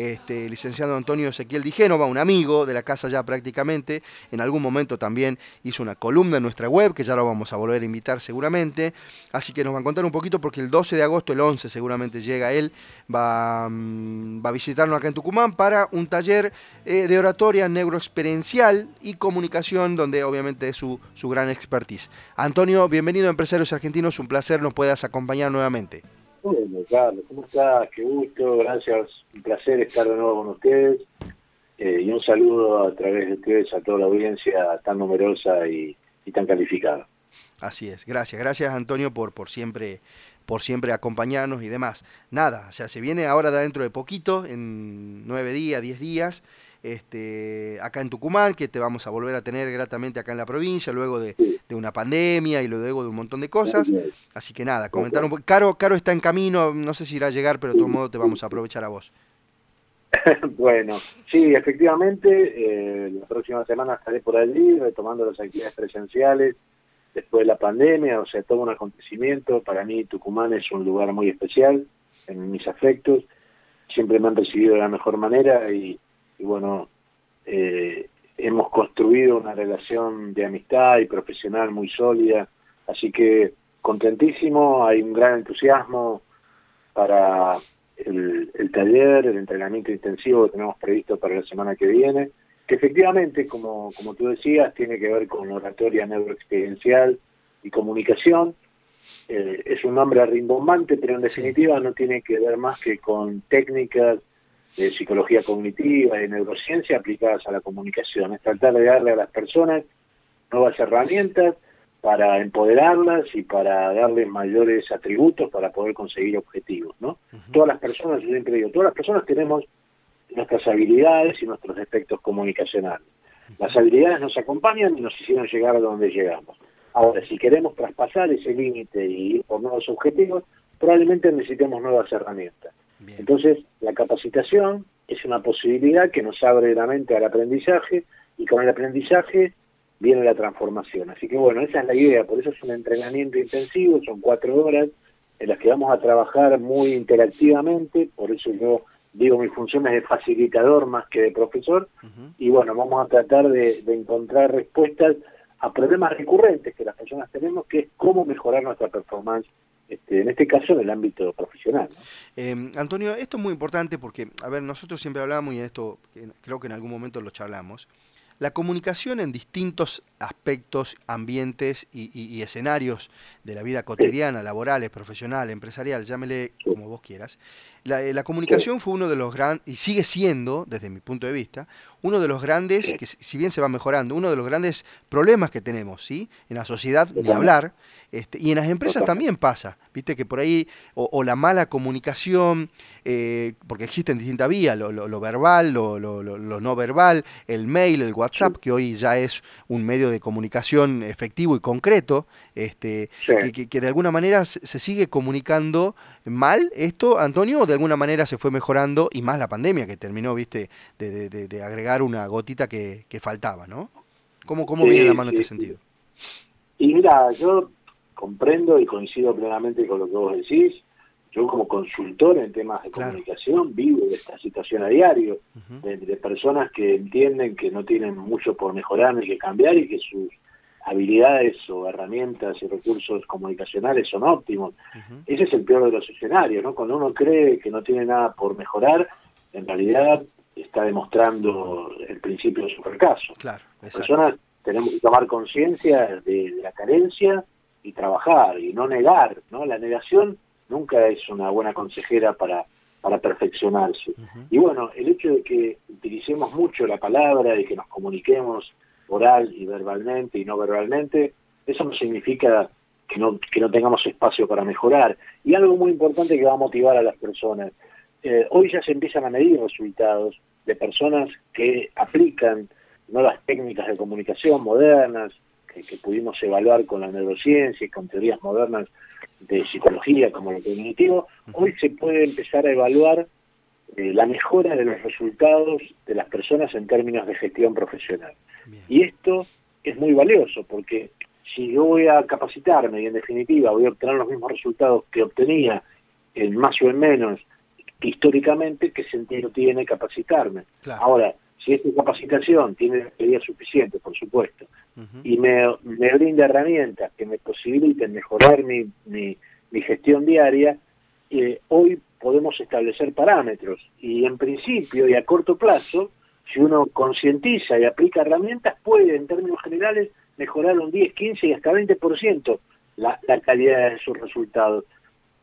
este, licenciado Antonio Ezequiel Di Génova, un amigo de la casa ya prácticamente. En algún momento también hizo una columna en nuestra web, que ya lo vamos a volver a invitar seguramente. Así que nos va a contar un poquito porque el 12 de agosto, el 11 seguramente llega él, va, mm, va a visitarnos acá en Tucumán para un taller eh, de oratoria neuroexperiencial y comunicación, donde obviamente es su, su gran expertise. Antonio, bienvenido a Empresarios Argentinos, un placer nos puedas acompañar nuevamente. Bueno, Carlos, ¿cómo estás? Qué gusto, gracias, un placer estar de nuevo con ustedes. Eh, y un saludo a través de ustedes a toda la audiencia tan numerosa y, tan calificada. Así es, gracias, gracias Antonio por, por siempre por siempre acompañarnos y demás. Nada, o sea, se viene ahora de dentro de poquito, en nueve días, diez días, este, acá en Tucumán, que te vamos a volver a tener gratamente acá en la provincia, luego de, una pandemia y luego de un montón de cosas. Así que nada, comentar un poco. Caro, Caro está en camino, no sé si irá a llegar, pero de todo modo te vamos a aprovechar a vos. bueno, sí, efectivamente, eh, la próxima semana estaré por allí retomando las actividades presenciales después de la pandemia, o sea, todo un acontecimiento. Para mí Tucumán es un lugar muy especial en mis afectos. Siempre me han recibido de la mejor manera y y bueno, eh, hemos construido una relación de amistad y profesional muy sólida, así que contentísimo, hay un gran entusiasmo para el, taller, el entrenamiento intensivo que tenemos previsto para la semana que viene, que efectivamente, como, como tú decías, tiene que ver con oratoria neuroexperiencial y comunicación. Eh, es un nombre rimbombante, pero en definitiva no tiene que ver más que con técnicas de psicología cognitiva y neurociencia aplicadas a la comunicación. Es tratar de darle a las personas nuevas herramientas para empoderarlas y para darles mayores atributos para poder conseguir objetivos, ¿no? Todas las personas, yo siempre digo, todas las personas tenemos nuestras habilidades y nuestros aspectos comunicacionales. Las habilidades nos acompañan y nos hicieron llegar a donde llegamos. Ahora, si queremos traspasar ese límite y ir por nuevos objetivos, probablemente necesitemos nuevas herramientas. Entonces, la capacitación es una posibilidad que nos abre la mente al aprendizaje y con el aprendizaje viene la transformación. Así que bueno, esa es la idea, por eso es un entrenamiento intensivo, son cuatro horas en las que vamos a trabajar muy interactivamente, por eso yo digo mi función es de facilitador más que de profesor, y bueno, vamos a tratar de encontrar respuestas a problemas recurrentes que las personas tenemos, que es cómo mejorar nuestra performance este, en este caso en el ámbito profesional. Eh, Antonio, esto es muy importante porque, a ver, nosotros siempre hablamos y en esto creo que en algún momento lo charlamos, la comunicación en distintos aspectos, ambientes y, escenarios de la vida cotidiana, laborales, profesional, empresarial, llámele como vos quieras, la, eh, comunicación fue uno de los grandes, y sigue siendo, desde mi punto de vista, uno de los grandes, que si bien se va mejorando, uno de los grandes problemas que tenemos, ¿sí? En la sociedad, ni hablar, este, y en las empresas también pasa, viste que por ahí, o, la mala comunicación, eh, porque existen distintas vías, lo, verbal, lo, no verbal, el mail, el WhatsApp, que hoy ya es un medio de comunicación efectivo y concreto, este, que, de alguna manera se sigue comunicando mal esto, Antonio, o de alguna manera se fue mejorando, y más la pandemia que terminó, viste, de, agregar una gotita que, faltaba, ¿no? ¿Cómo, cómo viene la mano en este sentido? Y mira, yo comprendo y coincido plenamente con lo que vos decís. Yo como consultor en temas de comunicación vivo de esta situación a diario, de, personas que entienden que no tienen mucho por mejorar ni que cambiar y que sus habilidades o herramientas y recursos comunicacionales son óptimos. Ese es el peor de los escenarios, ¿no? Cuando uno cree que no tiene nada por mejorar, en realidad está demostrando el principio de su fracaso. Claro, Las personas tenemos que tomar conciencia de la carencia y trabajar y no negar, ¿no? La negación nunca es una buena consejera para, para perfeccionarse. Y bueno, el hecho de que utilicemos mucho la palabra, y que nos comuniquemos oral y verbalmente y no verbalmente, eso no significa que no, que no tengamos espacio para mejorar. Y algo muy importante que va a motivar a las personas. Eh, hoy ya se empiezan a medir resultados de personas que aplican nuevas técnicas de comunicación modernas, que, pudimos evaluar con la neurociencia y con teorías modernas de psicología como lo cognitivo, hoy se puede empezar a evaluar eh, la mejora de los resultados de las personas en términos de gestión profesional. Y esto es muy valioso porque si yo voy a capacitarme y en definitiva voy a obtener los mismos resultados que obtenía en más o en menos históricamente qué sentido tiene capacitarme. Ahora, si esta capacitación tiene medidas suficientes, por supuesto, y me, me, brinda herramientas que me posibiliten mejorar mi, mi, gestión diaria, eh, hoy podemos establecer parámetros y en principio y a corto plazo, si uno concientiza y aplica herramientas, puede en términos generales mejorar un 10, 15 y hasta 20% la, la calidad de sus resultados.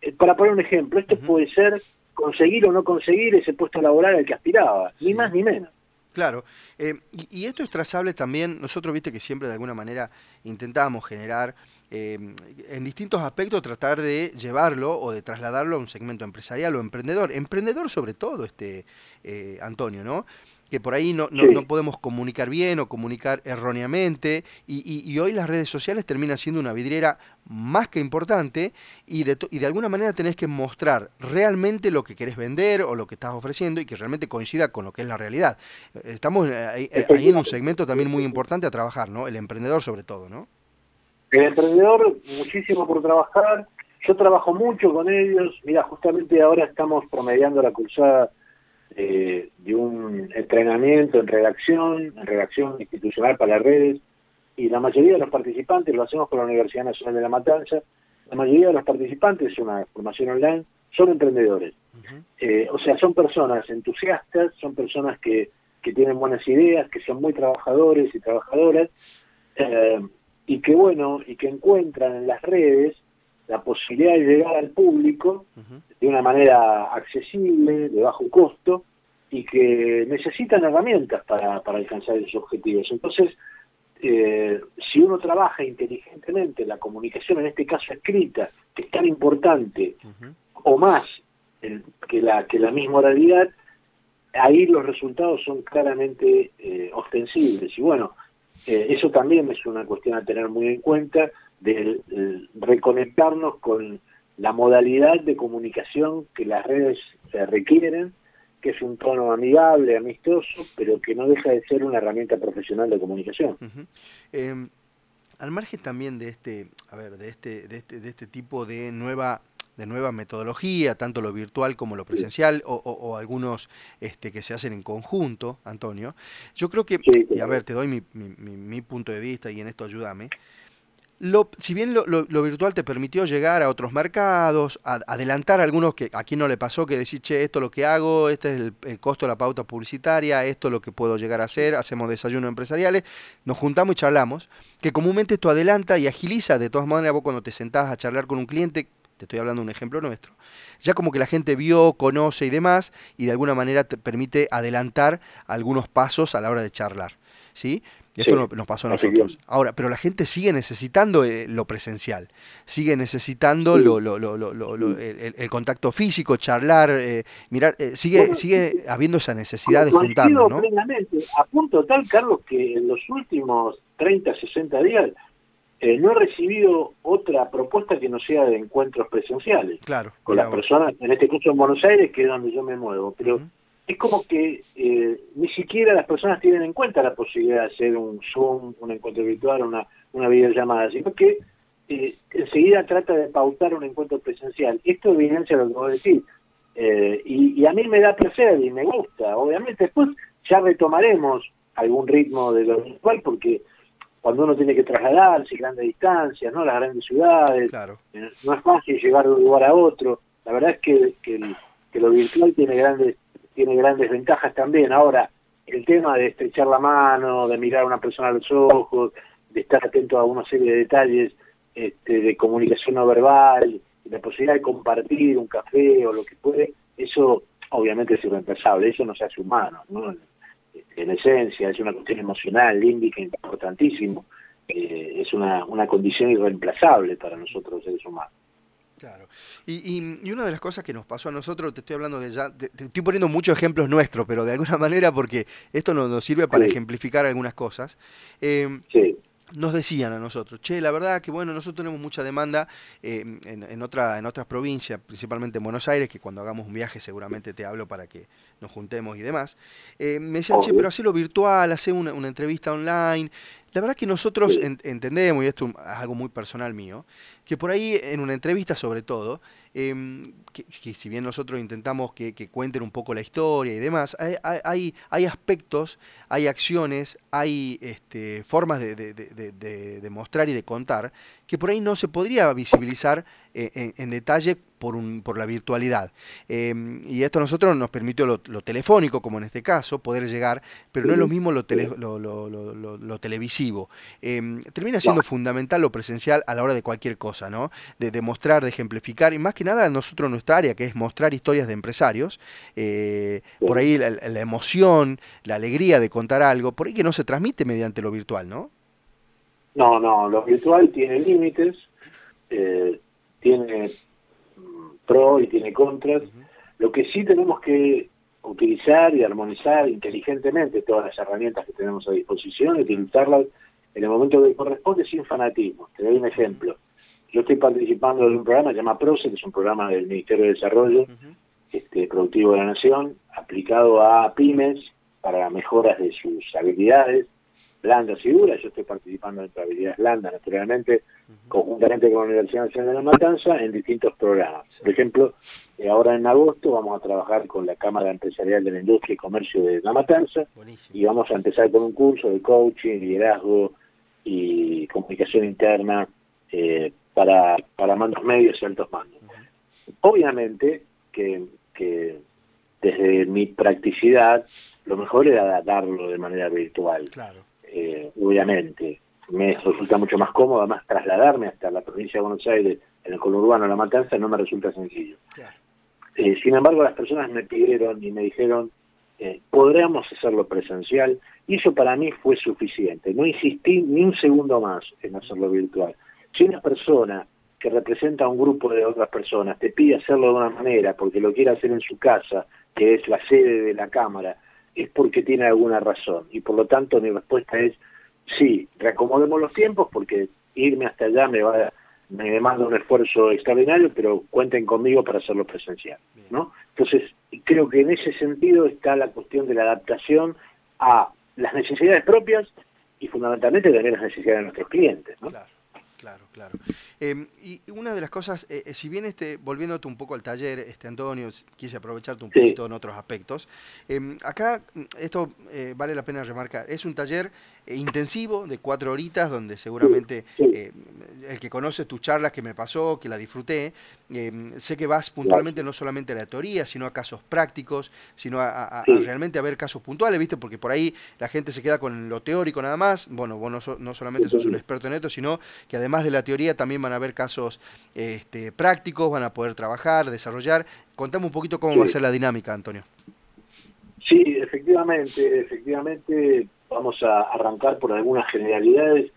Eh, para poner un ejemplo, esto puede ser conseguir o no conseguir ese puesto laboral al que aspiraba, ni más ni menos. Claro, eh, y, esto es trazable también, nosotros viste que siempre de alguna manera intentábamos generar eh, en distintos aspectos tratar de llevarlo o de trasladarlo a un segmento empresarial o emprendedor, emprendedor sobre todo, este Antonio, ¿no? Que por ahí no, no, podemos comunicar bien o comunicar erróneamente y, hoy las redes sociales terminan siendo una vidriera más que importante y de, y de alguna manera tenés que mostrar realmente lo que querés vender o lo que estás ofreciendo y que realmente coincida con lo que es la realidad. Estamos ahí, en un segmento también muy importante a trabajar, ¿no? El emprendedor sobre todo, ¿no? El emprendedor, muchísimo por trabajar. Yo trabajo mucho con ellos. Mira, justamente ahora estamos promediando la cursada eh, de un entrenamiento en redacción, en redacción institucional para las redes, y la mayoría de los participantes, lo hacemos con la Universidad Nacional de La Matanza, la mayoría de los participantes, es una formación online, son emprendedores. Eh, o sea, son personas entusiastas, son personas que, que tienen buenas ideas, que son muy trabajadores y trabajadoras, eh, y que bueno, y que encuentran en las redes la posibilidad de llegar al público de una manera accesible, de bajo costo, y que necesitan herramientas para, para alcanzar esos objetivos. Entonces, eh, si uno trabaja inteligentemente la comunicación, en este caso escrita, que es tan importante, o más que, la, que la misma oralidad, ahí los resultados son claramente eh, ostensibles. Y bueno, eh, eso también es una cuestión a tener muy en cuenta de reconectarnos con la modalidad de comunicación que las redes requieren, que es un tono amigable, amistoso, pero que no deja de ser una herramienta profesional de comunicación. Em, al margen también de este, a ver, de este, de este, de este tipo de nueva de nueva metodología, tanto lo virtual como lo presencial, o, algunos este, que se hacen en conjunto, Antonio. Yo creo que, y a ver, te doy mi, mi, mi punto de vista y en esto ayúdame. Si bien lo, virtual te permitió llegar a otros mercados, adelantar algunos que a quien no le pasó, que decir, che, esto es lo que hago, este es el, costo de la pauta publicitaria, esto es lo que puedo llegar a hacer, hacemos desayunos empresariales, nos juntamos y charlamos, que comúnmente esto adelanta y agiliza, de todas maneras vos cuando te sentás a charlar con un cliente, te estoy hablando de un ejemplo nuestro, ya como que la gente vio, conoce y demás, y de alguna manera te permite adelantar algunos pasos a la hora de charlar, ¿sí? Y esto nos pasó a nosotros. Ahora, pero la gente sigue necesitando eh, lo presencial, sigue necesitando lo, lo, lo, el, contacto físico, charlar, eh, mirar, eh, sigue sigue habiendo esa necesidad de juntarnos. ¿no? A punto tal, Carlos, que en los últimos 30, 60 días no he recibido otra propuesta que no sea de encuentros presenciales claro, con las personas, en este caso en Buenos Aires, que es donde yo me muevo. Pero es como que eh, ni siquiera las personas tienen en cuenta la posibilidad de hacer un Zoom, un encuentro virtual, una, una videollamada, sino que eh, enseguida trata de pautar un encuentro presencial. Esto evidencia lo que vos decís. Eh, y, a mí me da placer y me gusta. Obviamente después ya retomaremos algún ritmo de lo virtual porque cuando uno tiene que trasladarse grandes distancias, ¿no? Las grandes ciudades, no es fácil llegar de un lugar a otro. La verdad es que, que lo virtual tiene grandes tiene grandes ventajas también. Ahora, el tema de estrechar la mano, de mirar a una persona a los ojos, de estar atento a una serie de detalles este, de comunicación no verbal, la posibilidad de compartir un café o lo que puede, eso obviamente es irreemplazable, eso no se hace humano, ¿no? En esencia, es una cuestión emocional, límbica, importantísimo, eh, es una, una condición irreemplazable para nosotros seres humanos. Claro. Y, y, una de las cosas que nos pasó a nosotros, te estoy hablando de ya, te, estoy poniendo muchos ejemplos nuestros, pero de alguna manera porque esto nos, nos sirve para ejemplificar algunas cosas. Eh, sí nos decían a nosotros, che, la verdad que bueno, nosotros tenemos mucha demanda eh, en, otra, en otras provincias, principalmente en Buenos Aires, que cuando hagamos un viaje seguramente te hablo para que nos juntemos y demás, eh, me decían, che, pero hacelo virtual, hace una, una entrevista online. La verdad que nosotros entendemos, y esto es algo muy personal mío, que por ahí en una entrevista sobre todo, em, que, si bien nosotros intentamos que, cuenten un poco la historia y demás, hay, hay, aspectos, hay acciones, hay este, formas de, de, mostrar y de contar que por ahí no se podría visibilizar eh, en, detalle por, un, por la virtualidad. Em, y esto a nosotros nos permitió lo, telefónico, como en este caso, poder llegar, pero no es lo mismo lo, lo, televisivo. Em, termina siendo fundamental lo presencial a la hora de cualquier cosa, ¿no? De, demostrar, de ejemplificar, y más que nada nosotros nuestra área, que es mostrar historias de empresarios, eh, por ahí la, la emoción, la alegría de contar algo, por ahí que no se transmite mediante lo virtual, ¿no? No, no, lo virtual tiene límites, eh, tiene pro y tiene contras. Lo que sí tenemos que utilizar y armonizar inteligentemente todas las herramientas que tenemos a disposición, utilizarlas en el momento que corresponde sin fanatismo. Te doy un ejemplo. Yo estoy participando de un programa que se llama PROCE, que es un programa del Ministerio de Desarrollo este, Productivo de la Nación, aplicado a pymes para mejoras de sus habilidades blandas y duras. Yo estoy participando en habilidades blandas, naturalmente, conjuntamente con la Universidad Nacional de La Matanza, en distintos programas. Por ejemplo, eh, ahora en agosto vamos a trabajar con la Cámara Empresarial de la Industria y Comercio de La Matanza y vamos a empezar con un curso de coaching, liderazgo y comunicación interna eh, para, para mandos medios y altos mandos. Obviamente que, que desde mi practicidad, lo mejor era darlo de manera virtual. Claro eh, obviamente. Me resulta mucho más cómodo, además trasladarme hasta la provincia de Buenos Aires, en el conurbano La Matanza, no me resulta sencillo. Eh, sin embargo, las personas me pidieron y me dijeron, eh, podríamos hacerlo presencial, y eso para mí fue suficiente. No insistí ni un segundo más en hacerlo virtual. Si una persona que representa a un grupo de otras personas te pide hacerlo de una manera porque lo quiere hacer en su casa, que es la sede de la Cámara, es porque tiene alguna razón. Y por lo tanto mi respuesta es, sí, reacomodemos los tiempos porque irme hasta allá me va me demanda un esfuerzo extraordinario, pero cuenten conmigo para hacerlo presencial, ¿no? Entonces, creo que en ese sentido está la cuestión de la adaptación a las necesidades propias y fundamentalmente también las necesidades de nuestros clientes, ¿no? Claro, claro. Em, y una de las cosas, eh, eh, si bien este, volviéndote un poco al taller, este Antonio, quise aprovecharte un poquito en otros aspectos. Em, acá, esto eh, vale la pena remarcar, es un taller intensivo de cuatro horitas donde seguramente el que conoce tus charlas que me pasó, que la disfruté, em, sé que vas puntualmente no solamente a la teoría, sino a casos prácticos, sino a, realmente a ver casos puntuales, ¿viste? Porque por ahí la gente se queda con lo teórico nada más. Bueno, vos no, no solamente sos un experto en esto, sino que además de la teoría también van a haber casos este, prácticos, van a poder trabajar, desarrollar. Contame un poquito cómo va a ser la dinámica, Antonio. Sí, efectivamente, efectivamente vamos a arrancar por algunas generalidades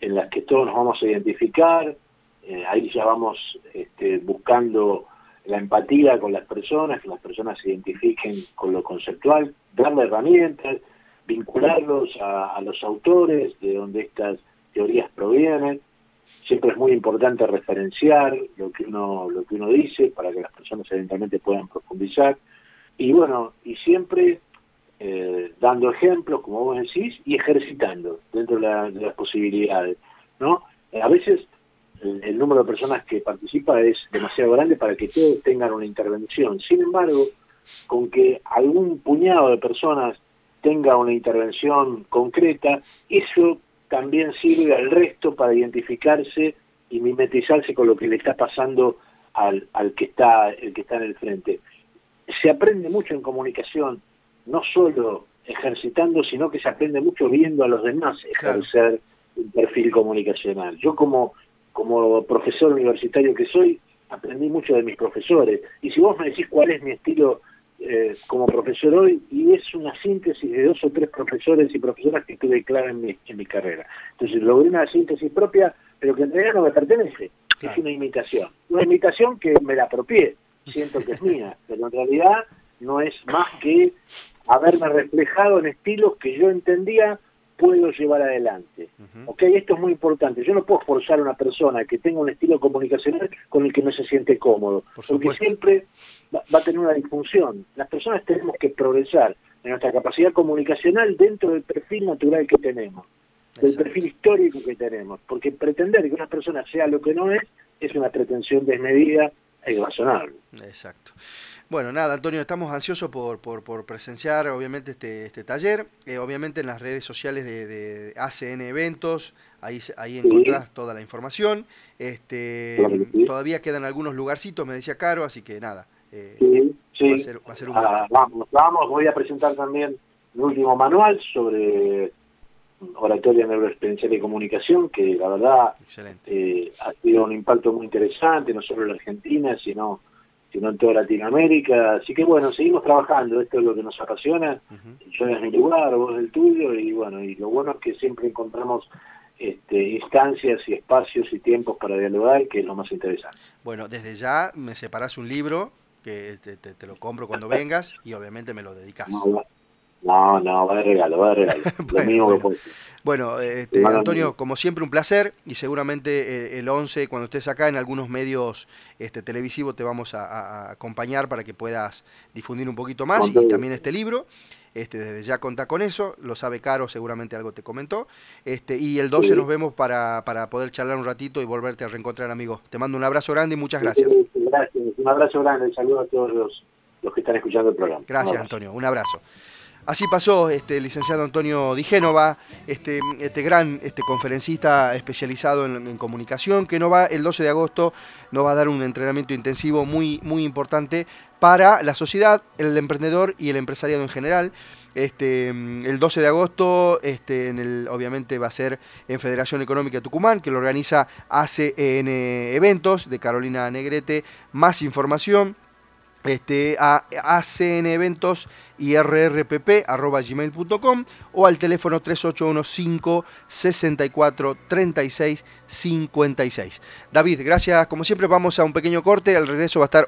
en las que todos nos vamos a identificar. Eh, ahí ya vamos este, buscando la empatía con las personas, que las personas se identifiquen con lo conceptual, darle herramientas, vincularlos a, los autores de donde estas teorías provienen, siempre es muy importante referenciar lo que uno lo que uno dice para que las personas eventualmente puedan profundizar y bueno y siempre eh, dando ejemplos como vos decís y ejercitando dentro de, las posibilidades no eh, a veces el, número de personas que participa es demasiado grande para que todos tengan una intervención sin embargo con que algún puñado de personas tenga una intervención concreta eso también sirve al resto para identificarse y mimetizarse con lo que le está pasando al, al que está el que está en el frente. Se aprende mucho en comunicación, no solo ejercitando, sino que se aprende mucho viendo a los demás ejercer un perfil comunicacional. Yo como, como profesor universitario que soy, aprendí mucho de mis profesores. Y si vos me decís cuál es mi estilo eh, como profesor hoy y es una síntesis de dos o tres profesores y profesoras que tuve clara en mi, en mi carrera. Entonces logré una síntesis propia, pero que en realidad no me pertenece, es una imitación. Una imitación que me la apropié, siento que es mía, pero en realidad no es más que haberme reflejado en estilos que yo entendía puedo llevar adelante. ¿Ok? Esto es muy importante. Yo no puedo forzar a una persona que tenga un estilo comunicacional con el que no se siente cómodo, porque siempre va, a tener una disfunción. Las personas tenemos que progresar en nuestra capacidad comunicacional dentro del perfil natural que tenemos, del perfil histórico que tenemos, porque pretender que una persona sea lo que no es es una pretensión desmedida e irrazonable. Exacto. Bueno, nada, Antonio, estamos ansiosos por, por, presenciar, obviamente, este, este taller. Eh, obviamente en las redes sociales de, ACN Eventos, ahí, ahí encontrás toda la información. Este, Todavía quedan algunos lugarcitos, me decía Caro, así que nada. Eh, sí, Va, a ser, va a ser un... Ah, vamos, vamos, voy a presentar también mi último manual sobre oratoria neuroexperiencial y comunicación, que la verdad eh, ha sido un impacto muy interesante, no solo en la Argentina, sino sino en toda Latinoamérica. Así que bueno, seguimos trabajando, esto es lo que nos apasiona. Yo es mi lugar, vos el tuyo, y bueno, y lo bueno es que siempre encontramos este, instancias y espacios y tiempos para dialogar, que es lo más interesante. Bueno, desde ya me separas un libro que te, lo compro cuando vengas y obviamente me lo dedicas. No, no, va de regalo, va de regalo. lo mismo que bueno, este, Antonio, como siempre un placer y seguramente eh, el 11, cuando estés acá en algunos medios este, televisivos, te vamos a, acompañar para que puedas difundir un poquito más y también este libro. Este, desde ya contá con eso, lo sabe Caro, seguramente algo te comentó. Este, y el 12 nos vemos para, para poder charlar un ratito y volverte a reencontrar, amigo. Te mando un abrazo grande y muchas gracias. gracias, un abrazo grande, saludo a todos los, los que están escuchando el programa. Gracias, Antonio, un abrazo. Así pasó este, licenciado Antonio Di Génova, este, este gran este, conferencista especializado en, comunicación, que no va el 12 de agosto, nos va a dar un entrenamiento intensivo muy, muy importante para la sociedad, el emprendedor y el empresariado en general. Este, el 12 de agosto, este, en el, obviamente va a ser en Federación Económica Tucumán, que lo organiza ACN Eventos de Carolina Negrete. Más información este, a acneventos y gmail.com o al teléfono 3815 64 36 56. David, gracias. Como siempre, vamos a un pequeño corte. Al regreso va a estar